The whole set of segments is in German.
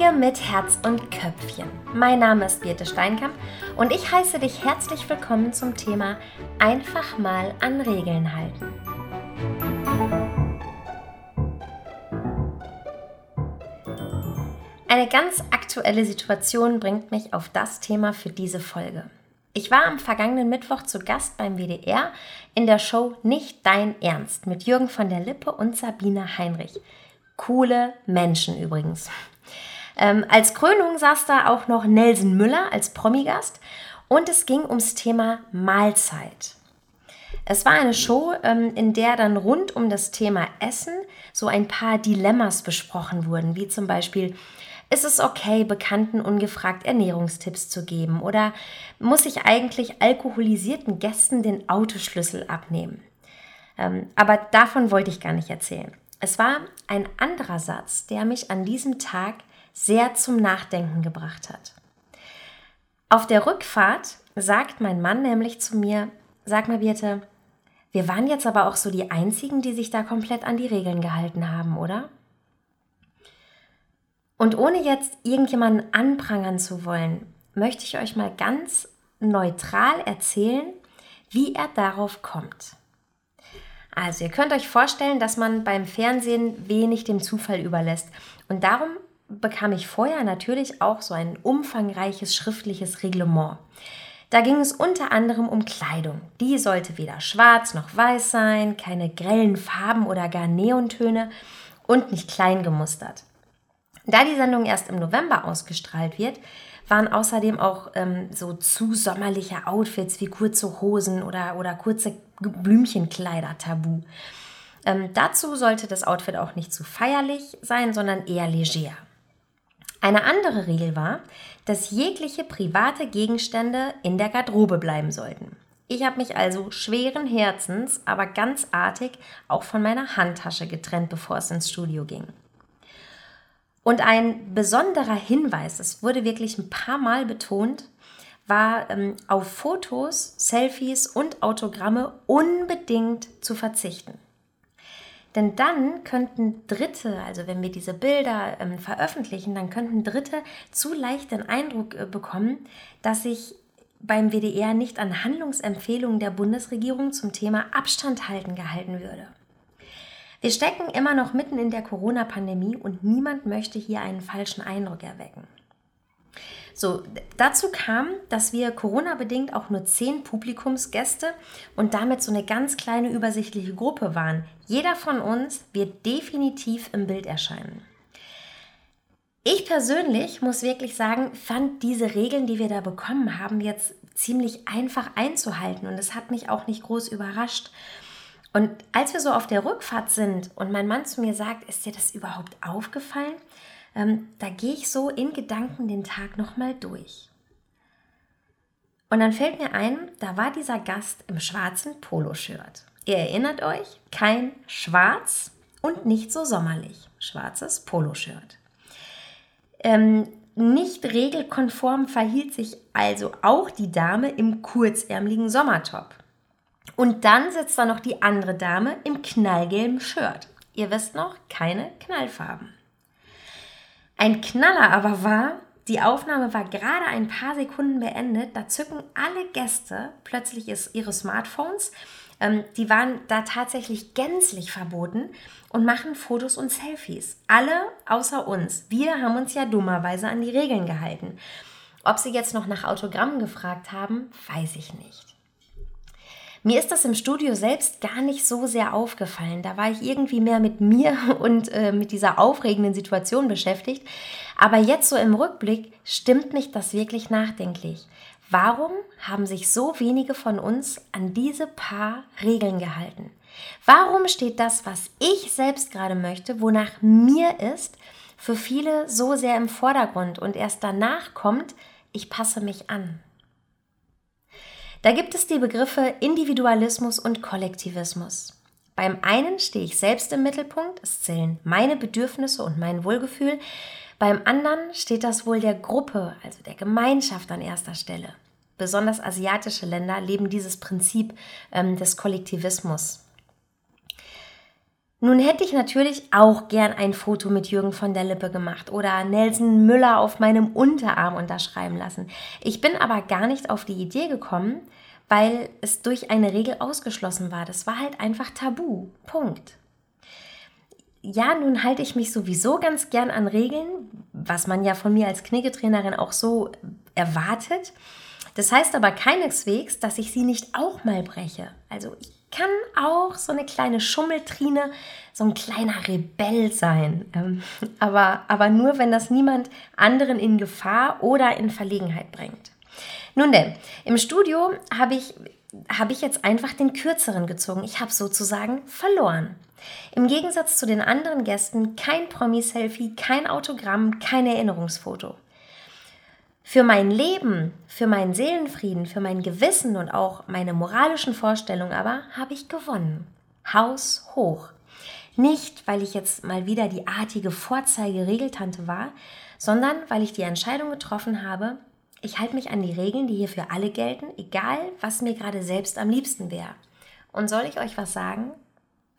Pflege mit Herz und Köpfchen. Mein Name ist Birte Steinkamp und ich heiße dich herzlich willkommen zum Thema Einfach mal an Regeln halten. Eine ganz aktuelle Situation bringt mich auf das Thema für diese Folge. Ich war am vergangenen Mittwoch zu Gast beim WDR in der Show Nicht dein Ernst mit Jürgen von der Lippe und Sabine Heinrich. Coole Menschen übrigens. Ähm, als Krönung saß da auch noch Nelson Müller als Promigast und es ging ums Thema Mahlzeit. Es war eine Show, ähm, in der dann rund um das Thema Essen so ein paar Dilemmas besprochen wurden, wie zum Beispiel, ist es okay, Bekannten ungefragt Ernährungstipps zu geben oder muss ich eigentlich alkoholisierten Gästen den Autoschlüssel abnehmen? Ähm, aber davon wollte ich gar nicht erzählen. Es war ein anderer Satz, der mich an diesem Tag sehr zum Nachdenken gebracht hat. Auf der Rückfahrt sagt mein Mann nämlich zu mir, sag mal Birte, wir waren jetzt aber auch so die Einzigen, die sich da komplett an die Regeln gehalten haben, oder? Und ohne jetzt irgendjemanden anprangern zu wollen, möchte ich euch mal ganz neutral erzählen, wie er darauf kommt. Also ihr könnt euch vorstellen, dass man beim Fernsehen wenig dem Zufall überlässt. Und darum bekam ich vorher natürlich auch so ein umfangreiches schriftliches Reglement. Da ging es unter anderem um Kleidung. Die sollte weder schwarz noch weiß sein, keine grellen Farben oder gar Neontöne und nicht klein gemustert. Da die Sendung erst im November ausgestrahlt wird, waren außerdem auch ähm, so zu sommerliche Outfits wie kurze Hosen oder, oder kurze Blümchenkleider tabu. Ähm, dazu sollte das Outfit auch nicht zu feierlich sein, sondern eher leger. Eine andere Regel war, dass jegliche private Gegenstände in der Garderobe bleiben sollten. Ich habe mich also schweren Herzens, aber ganz artig auch von meiner Handtasche getrennt, bevor es ins Studio ging. Und ein besonderer Hinweis, es wurde wirklich ein paar Mal betont, war ähm, auf Fotos, Selfies und Autogramme unbedingt zu verzichten. Denn dann könnten Dritte, also wenn wir diese Bilder ähm, veröffentlichen, dann könnten Dritte zu leicht den Eindruck äh, bekommen, dass sich beim WDR nicht an Handlungsempfehlungen der Bundesregierung zum Thema Abstand halten gehalten würde. Wir stecken immer noch mitten in der Corona-Pandemie und niemand möchte hier einen falschen Eindruck erwecken. So, dazu kam, dass wir Corona-bedingt auch nur zehn Publikumsgäste und damit so eine ganz kleine übersichtliche Gruppe waren. Jeder von uns wird definitiv im Bild erscheinen. Ich persönlich muss wirklich sagen, fand diese Regeln, die wir da bekommen haben, jetzt ziemlich einfach einzuhalten und es hat mich auch nicht groß überrascht. Und als wir so auf der Rückfahrt sind und mein Mann zu mir sagt, ist dir das überhaupt aufgefallen? Ähm, da gehe ich so in Gedanken den Tag nochmal durch. Und dann fällt mir ein, da war dieser Gast im schwarzen Poloshirt. Ihr erinnert euch, kein Schwarz und nicht so sommerlich. Schwarzes Poloshirt. Ähm, nicht regelkonform verhielt sich also auch die Dame im kurzärmeligen Sommertop. Und dann sitzt da noch die andere Dame im knallgelben Shirt. Ihr wisst noch, keine Knallfarben. Ein Knaller aber war, die Aufnahme war gerade ein paar Sekunden beendet, da zücken alle Gäste plötzlich ihre Smartphones, ähm, die waren da tatsächlich gänzlich verboten und machen Fotos und Selfies. Alle außer uns. Wir haben uns ja dummerweise an die Regeln gehalten. Ob sie jetzt noch nach Autogrammen gefragt haben, weiß ich nicht. Mir ist das im Studio selbst gar nicht so sehr aufgefallen. Da war ich irgendwie mehr mit mir und äh, mit dieser aufregenden Situation beschäftigt. Aber jetzt so im Rückblick stimmt mich das wirklich nachdenklich. Warum haben sich so wenige von uns an diese paar Regeln gehalten? Warum steht das, was ich selbst gerade möchte, wonach mir ist, für viele so sehr im Vordergrund und erst danach kommt, ich passe mich an? Da gibt es die Begriffe Individualismus und Kollektivismus. Beim einen stehe ich selbst im Mittelpunkt, es zählen meine Bedürfnisse und mein Wohlgefühl. Beim anderen steht das Wohl der Gruppe, also der Gemeinschaft an erster Stelle. Besonders asiatische Länder leben dieses Prinzip ähm, des Kollektivismus. Nun hätte ich natürlich auch gern ein Foto mit Jürgen von der Lippe gemacht oder Nelson Müller auf meinem Unterarm unterschreiben lassen. Ich bin aber gar nicht auf die Idee gekommen, weil es durch eine Regel ausgeschlossen war. Das war halt einfach tabu. Punkt. Ja, nun halte ich mich sowieso ganz gern an Regeln, was man ja von mir als Kniggetrainerin auch so erwartet. Das heißt aber keineswegs, dass ich sie nicht auch mal breche. Also ich kann auch so eine kleine Schummeltrine, so ein kleiner Rebell sein. Ähm, aber, aber nur, wenn das niemand anderen in Gefahr oder in Verlegenheit bringt. Nun denn, im Studio habe ich, hab ich jetzt einfach den kürzeren gezogen. Ich habe sozusagen verloren. Im Gegensatz zu den anderen Gästen kein Promi-Selfie, kein Autogramm, kein Erinnerungsfoto. Für mein Leben, für meinen Seelenfrieden, für mein Gewissen und auch meine moralischen Vorstellungen aber habe ich gewonnen. Haus hoch. Nicht, weil ich jetzt mal wieder die artige Vorzeige-Regeltante war, sondern weil ich die Entscheidung getroffen habe, ich halte mich an die Regeln, die hier für alle gelten, egal was mir gerade selbst am liebsten wäre. Und soll ich euch was sagen?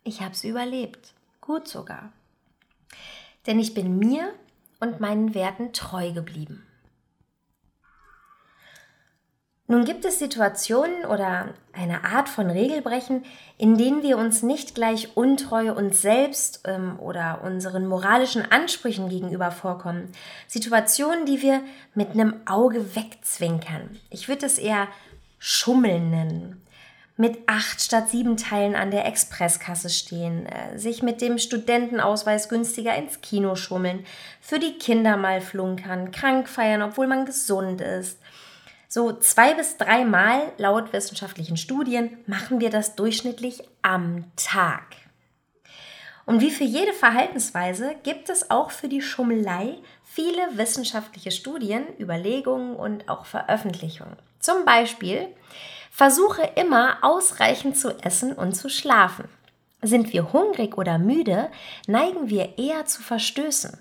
Ich habe es überlebt. Gut sogar. Denn ich bin mir und meinen Werten treu geblieben. Nun gibt es Situationen oder eine Art von Regelbrechen, in denen wir uns nicht gleich untreu uns selbst ähm, oder unseren moralischen Ansprüchen gegenüber vorkommen. Situationen, die wir mit einem Auge wegzwinkern. Ich würde es eher Schummeln nennen. Mit acht statt sieben Teilen an der Expresskasse stehen, äh, sich mit dem Studentenausweis günstiger ins Kino schummeln, für die Kinder mal flunkern, krank feiern, obwohl man gesund ist so zwei bis dreimal laut wissenschaftlichen Studien machen wir das durchschnittlich am Tag. Und wie für jede Verhaltensweise gibt es auch für die Schummelei viele wissenschaftliche Studien, Überlegungen und auch Veröffentlichungen. Zum Beispiel, versuche immer ausreichend zu essen und zu schlafen. Sind wir hungrig oder müde, neigen wir eher zu Verstößen.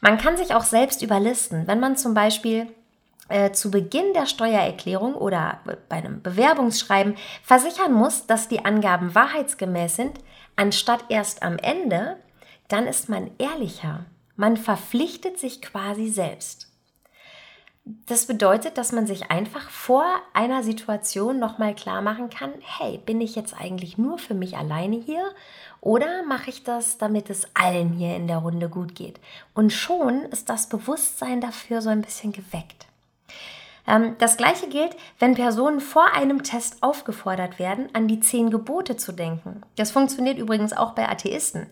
Man kann sich auch selbst überlisten, wenn man zum Beispiel äh, zu Beginn der Steuererklärung oder bei einem Bewerbungsschreiben versichern muss, dass die Angaben wahrheitsgemäß sind, anstatt erst am Ende, dann ist man ehrlicher. Man verpflichtet sich quasi selbst. Das bedeutet, dass man sich einfach vor einer Situation nochmal klar machen kann, hey, bin ich jetzt eigentlich nur für mich alleine hier oder mache ich das, damit es allen hier in der Runde gut geht? Und schon ist das Bewusstsein dafür so ein bisschen geweckt. Ähm, das gleiche gilt, wenn Personen vor einem Test aufgefordert werden, an die zehn Gebote zu denken. Das funktioniert übrigens auch bei Atheisten.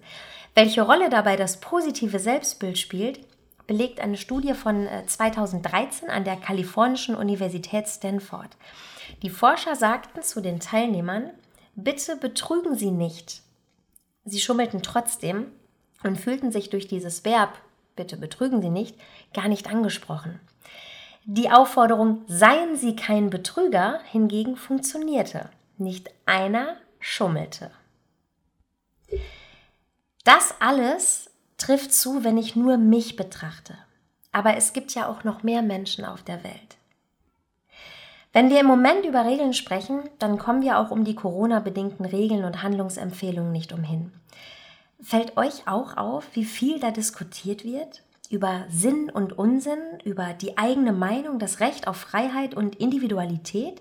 Welche Rolle dabei das positive Selbstbild spielt, belegt eine Studie von 2013 äh, an der kalifornischen Universität Stanford. Die Forscher sagten zu den Teilnehmern, bitte betrügen Sie nicht. Sie schummelten trotzdem und fühlten sich durch dieses Verb, bitte betrügen Sie nicht, gar nicht angesprochen. Die Aufforderung, seien Sie kein Betrüger, hingegen funktionierte. Nicht einer schummelte. Das alles trifft zu, wenn ich nur mich betrachte. Aber es gibt ja auch noch mehr Menschen auf der Welt. Wenn wir im Moment über Regeln sprechen, dann kommen wir auch um die Corona-bedingten Regeln und Handlungsempfehlungen nicht umhin. Fällt euch auch auf, wie viel da diskutiert wird? Über Sinn und Unsinn, über die eigene Meinung, das Recht auf Freiheit und Individualität?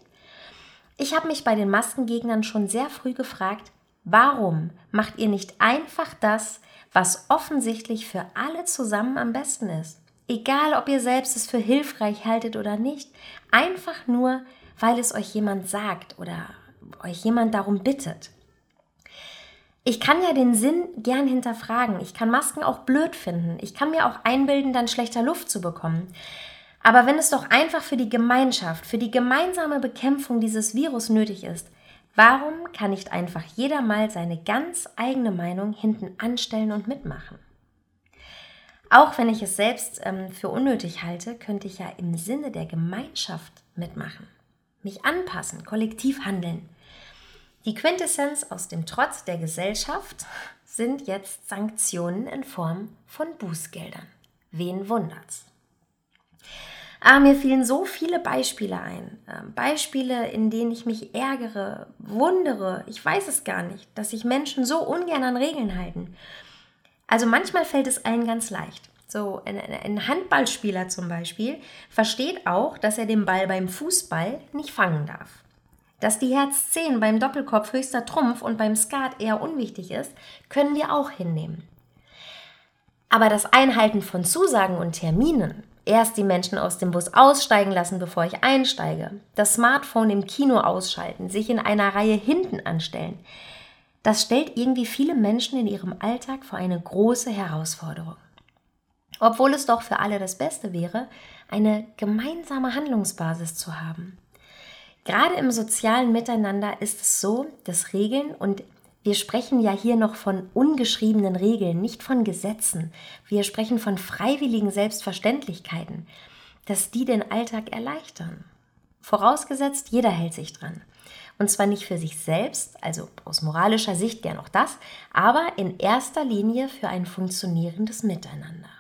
Ich habe mich bei den Maskengegnern schon sehr früh gefragt, warum macht ihr nicht einfach das, was offensichtlich für alle zusammen am besten ist? Egal, ob ihr selbst es für hilfreich haltet oder nicht, einfach nur, weil es euch jemand sagt oder euch jemand darum bittet. Ich kann ja den Sinn gern hinterfragen. Ich kann Masken auch blöd finden. Ich kann mir auch einbilden, dann schlechter Luft zu bekommen. Aber wenn es doch einfach für die Gemeinschaft, für die gemeinsame Bekämpfung dieses Virus nötig ist, warum kann nicht einfach jeder mal seine ganz eigene Meinung hinten anstellen und mitmachen? Auch wenn ich es selbst ähm, für unnötig halte, könnte ich ja im Sinne der Gemeinschaft mitmachen, mich anpassen, kollektiv handeln. Die Quintessenz aus dem Trotz der Gesellschaft sind jetzt Sanktionen in Form von Bußgeldern. Wen wundert's? Ah, mir fielen so viele Beispiele ein. Ähm, Beispiele, in denen ich mich ärgere, wundere, ich weiß es gar nicht, dass sich Menschen so ungern an Regeln halten. Also manchmal fällt es allen ganz leicht. So, ein Handballspieler zum Beispiel versteht auch, dass er den Ball beim Fußball nicht fangen darf. Dass die Herz 10 beim Doppelkopf höchster Trumpf und beim Skat eher unwichtig ist, können wir auch hinnehmen. Aber das Einhalten von Zusagen und Terminen, erst die Menschen aus dem Bus aussteigen lassen, bevor ich einsteige, das Smartphone im Kino ausschalten, sich in einer Reihe hinten anstellen, das stellt irgendwie viele Menschen in ihrem Alltag vor eine große Herausforderung. Obwohl es doch für alle das Beste wäre, eine gemeinsame Handlungsbasis zu haben. Gerade im sozialen Miteinander ist es so, dass Regeln und wir sprechen ja hier noch von ungeschriebenen Regeln, nicht von Gesetzen. Wir sprechen von freiwilligen Selbstverständlichkeiten, dass die den Alltag erleichtern. Vorausgesetzt, jeder hält sich dran. Und zwar nicht für sich selbst, also aus moralischer Sicht gern auch das, aber in erster Linie für ein funktionierendes Miteinander.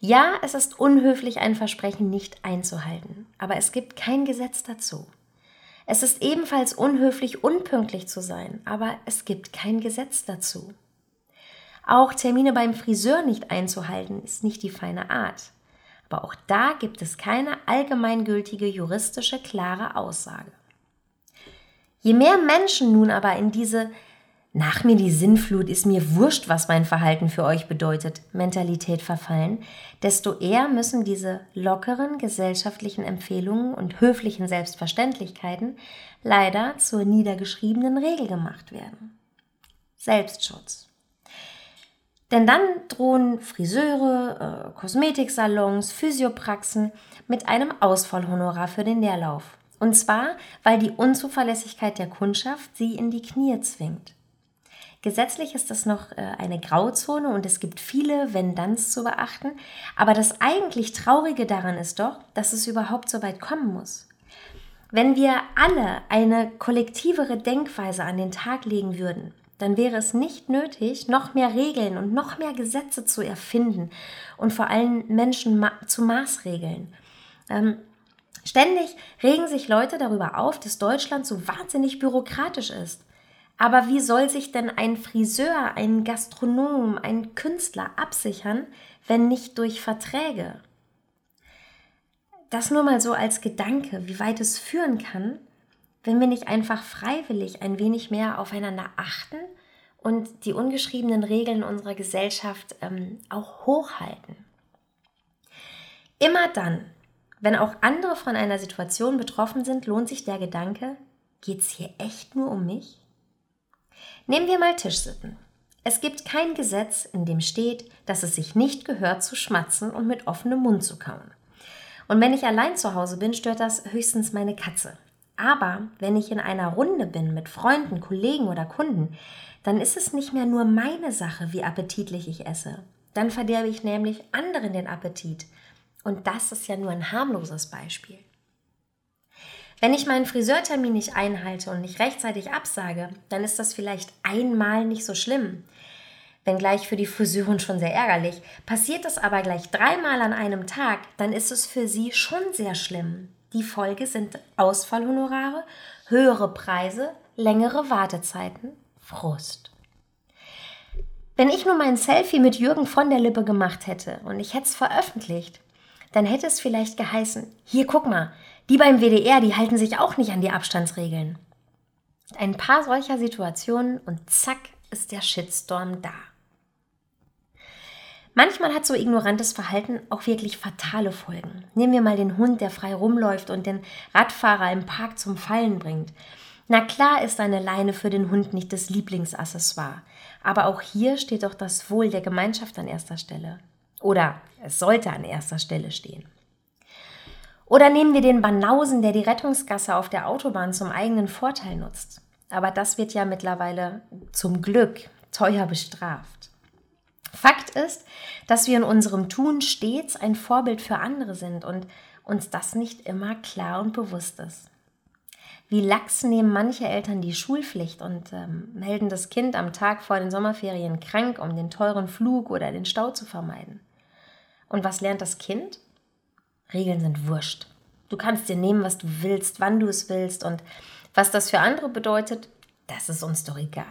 Ja, es ist unhöflich, ein Versprechen nicht einzuhalten, aber es gibt kein Gesetz dazu. Es ist ebenfalls unhöflich, unpünktlich zu sein, aber es gibt kein Gesetz dazu. Auch Termine beim Friseur nicht einzuhalten ist nicht die feine Art. Aber auch da gibt es keine allgemeingültige juristische klare Aussage. Je mehr Menschen nun aber in diese nach mir die Sinnflut, ist mir wurscht, was mein Verhalten für euch bedeutet, Mentalität verfallen, desto eher müssen diese lockeren gesellschaftlichen Empfehlungen und höflichen Selbstverständlichkeiten leider zur niedergeschriebenen Regel gemacht werden. Selbstschutz. Denn dann drohen Friseure, äh, Kosmetiksalons, Physiopraxen mit einem Ausfallhonorar für den Leerlauf. Und zwar, weil die Unzuverlässigkeit der Kundschaft sie in die Knie zwingt. Gesetzlich ist das noch äh, eine Grauzone und es gibt viele Wenn-Danns zu beachten. Aber das eigentlich Traurige daran ist doch, dass es überhaupt so weit kommen muss. Wenn wir alle eine kollektivere Denkweise an den Tag legen würden, dann wäre es nicht nötig, noch mehr Regeln und noch mehr Gesetze zu erfinden und vor allem Menschen ma zu Maßregeln. Ähm, ständig regen sich Leute darüber auf, dass Deutschland so wahnsinnig bürokratisch ist. Aber wie soll sich denn ein Friseur, ein Gastronom, ein Künstler absichern, wenn nicht durch Verträge? Das nur mal so als Gedanke, wie weit es führen kann, wenn wir nicht einfach freiwillig ein wenig mehr aufeinander achten und die ungeschriebenen Regeln unserer Gesellschaft ähm, auch hochhalten. Immer dann, wenn auch andere von einer Situation betroffen sind, lohnt sich der Gedanke, geht es hier echt nur um mich? Nehmen wir mal Tischsitten. Es gibt kein Gesetz, in dem steht, dass es sich nicht gehört zu schmatzen und mit offenem Mund zu kauen. Und wenn ich allein zu Hause bin, stört das höchstens meine Katze. Aber wenn ich in einer Runde bin mit Freunden, Kollegen oder Kunden, dann ist es nicht mehr nur meine Sache, wie appetitlich ich esse. Dann verderbe ich nämlich anderen den Appetit. Und das ist ja nur ein harmloses Beispiel. Wenn ich meinen Friseurtermin nicht einhalte und nicht rechtzeitig absage, dann ist das vielleicht einmal nicht so schlimm. Wenngleich für die Friseurin schon sehr ärgerlich. Passiert das aber gleich dreimal an einem Tag, dann ist es für sie schon sehr schlimm. Die Folge sind Ausfallhonorare, höhere Preise, längere Wartezeiten, Frust. Wenn ich nur mein Selfie mit Jürgen von der Lippe gemacht hätte und ich hätte es veröffentlicht, dann hätte es vielleicht geheißen, hier guck mal, die beim WDR, die halten sich auch nicht an die Abstandsregeln. Ein paar solcher Situationen und zack ist der Shitstorm da. Manchmal hat so ignorantes Verhalten auch wirklich fatale Folgen. Nehmen wir mal den Hund, der frei rumläuft und den Radfahrer im Park zum Fallen bringt. Na klar ist eine Leine für den Hund nicht das Lieblingsaccessoire, aber auch hier steht doch das Wohl der Gemeinschaft an erster Stelle. Oder es sollte an erster Stelle stehen. Oder nehmen wir den Banausen, der die Rettungsgasse auf der Autobahn zum eigenen Vorteil nutzt. Aber das wird ja mittlerweile zum Glück teuer bestraft. Fakt ist, dass wir in unserem Tun stets ein Vorbild für andere sind und uns das nicht immer klar und bewusst ist. Wie lax nehmen manche Eltern die Schulpflicht und ähm, melden das Kind am Tag vor den Sommerferien krank, um den teuren Flug oder den Stau zu vermeiden. Und was lernt das Kind? Regeln sind wurscht. Du kannst dir nehmen, was du willst, wann du es willst und was das für andere bedeutet, das ist uns doch egal.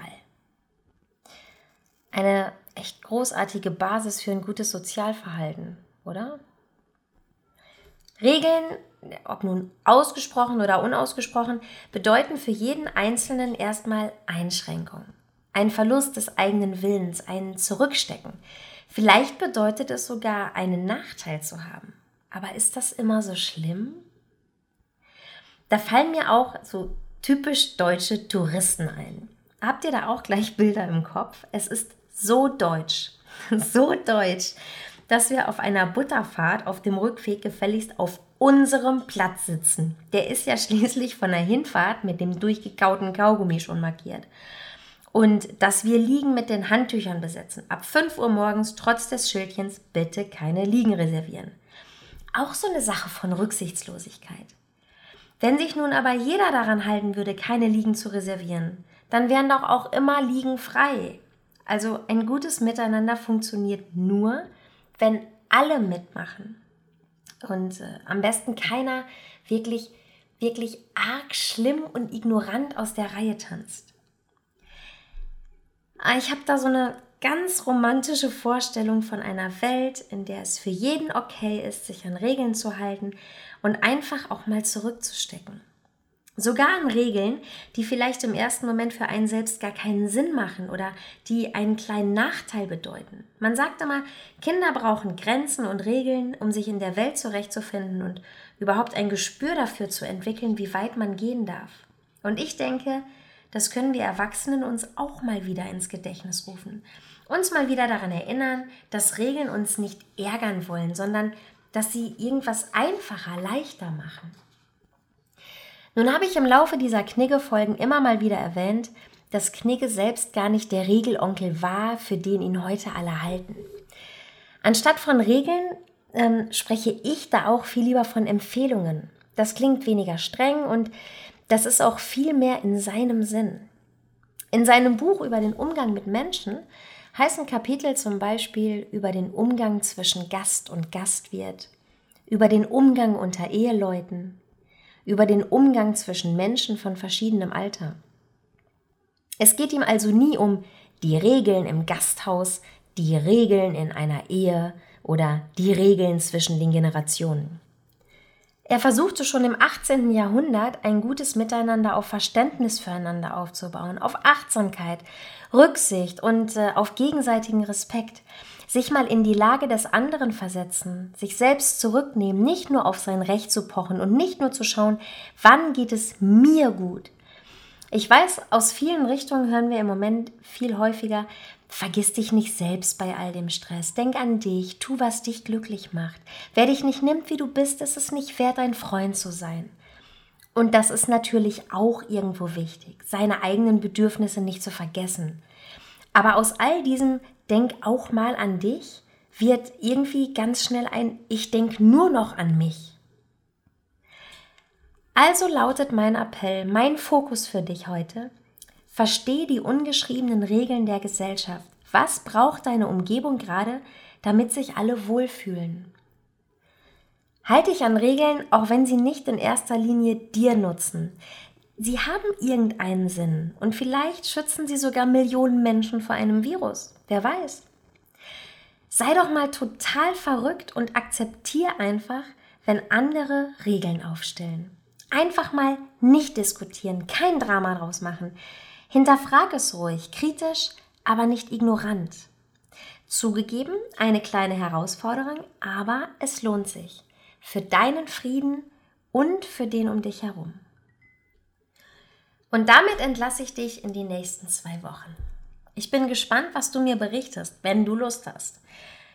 Eine echt großartige Basis für ein gutes Sozialverhalten, oder? Regeln, ob nun ausgesprochen oder unausgesprochen, bedeuten für jeden Einzelnen erstmal Einschränkungen, ein Verlust des eigenen Willens, ein Zurückstecken. Vielleicht bedeutet es sogar, einen Nachteil zu haben. Aber ist das immer so schlimm? Da fallen mir auch so typisch deutsche Touristen ein. Habt ihr da auch gleich Bilder im Kopf? Es ist so deutsch, so deutsch, dass wir auf einer Butterfahrt auf dem Rückweg gefälligst auf unserem Platz sitzen. Der ist ja schließlich von der Hinfahrt mit dem durchgekauten Kaugummi schon markiert. Und dass wir Liegen mit den Handtüchern besetzen. Ab 5 Uhr morgens trotz des Schildchens bitte keine Liegen reservieren. Auch so eine Sache von Rücksichtslosigkeit. Wenn sich nun aber jeder daran halten würde, keine Liegen zu reservieren, dann wären doch auch immer Liegen frei. Also ein gutes Miteinander funktioniert nur, wenn alle mitmachen. Und äh, am besten keiner wirklich, wirklich arg schlimm und ignorant aus der Reihe tanzt. Ah, ich habe da so eine ganz romantische Vorstellung von einer Welt, in der es für jeden okay ist, sich an Regeln zu halten und einfach auch mal zurückzustecken. Sogar an Regeln, die vielleicht im ersten Moment für einen selbst gar keinen Sinn machen oder die einen kleinen Nachteil bedeuten. Man sagt immer, Kinder brauchen Grenzen und Regeln, um sich in der Welt zurechtzufinden und überhaupt ein Gespür dafür zu entwickeln, wie weit man gehen darf. Und ich denke, das können wir Erwachsenen uns auch mal wieder ins Gedächtnis rufen. Uns mal wieder daran erinnern, dass Regeln uns nicht ärgern wollen, sondern dass sie irgendwas einfacher, leichter machen. Nun habe ich im Laufe dieser Knigge-Folgen immer mal wieder erwähnt, dass Knigge selbst gar nicht der Regelonkel war, für den ihn heute alle halten. Anstatt von Regeln ähm, spreche ich da auch viel lieber von Empfehlungen. Das klingt weniger streng und das ist auch viel mehr in seinem Sinn. In seinem Buch über den Umgang mit Menschen heißen Kapitel zum Beispiel über den Umgang zwischen Gast und Gastwirt, über den Umgang unter Eheleuten, über den Umgang zwischen Menschen von verschiedenem Alter. Es geht ihm also nie um die Regeln im Gasthaus, die Regeln in einer Ehe oder die Regeln zwischen den Generationen. Er versuchte schon im 18. Jahrhundert ein gutes Miteinander auf Verständnis füreinander aufzubauen, auf Achtsamkeit, Rücksicht und äh, auf gegenseitigen Respekt. Sich mal in die Lage des anderen versetzen, sich selbst zurücknehmen, nicht nur auf sein Recht zu pochen und nicht nur zu schauen, wann geht es mir gut. Ich weiß, aus vielen Richtungen hören wir im Moment viel häufiger, Vergiss dich nicht selbst bei all dem Stress. Denk an dich, tu, was dich glücklich macht. Wer dich nicht nimmt, wie du bist, ist es nicht wert, ein Freund zu sein. Und das ist natürlich auch irgendwo wichtig, seine eigenen Bedürfnisse nicht zu vergessen. Aber aus all diesem Denk auch mal an dich wird irgendwie ganz schnell ein Ich denk nur noch an mich. Also lautet mein Appell, mein Fokus für dich heute, Versteh die ungeschriebenen Regeln der Gesellschaft. Was braucht deine Umgebung gerade, damit sich alle wohlfühlen? Halte dich an Regeln, auch wenn sie nicht in erster Linie dir nutzen. Sie haben irgendeinen Sinn und vielleicht schützen sie sogar Millionen Menschen vor einem Virus. Wer weiß. Sei doch mal total verrückt und akzeptier einfach, wenn andere Regeln aufstellen. Einfach mal nicht diskutieren, kein Drama draus machen. Hinterfrag es ruhig, kritisch, aber nicht ignorant. Zugegeben, eine kleine Herausforderung, aber es lohnt sich. Für deinen Frieden und für den um dich herum. Und damit entlasse ich dich in die nächsten zwei Wochen. Ich bin gespannt, was du mir berichtest, wenn du Lust hast.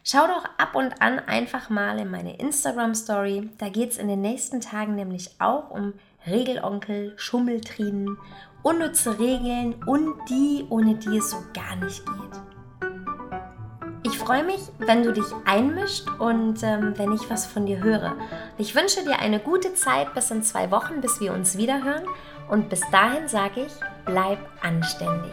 Schau doch ab und an einfach mal in meine Instagram Story. Da geht es in den nächsten Tagen nämlich auch um Regelonkel, Schummeltrinen unnütze Regeln und die, ohne die es so gar nicht geht. Ich freue mich, wenn du dich einmischt und ähm, wenn ich was von dir höre. Ich wünsche dir eine gute Zeit bis in zwei Wochen, bis wir uns wiederhören. Und bis dahin sage ich, bleib anständig.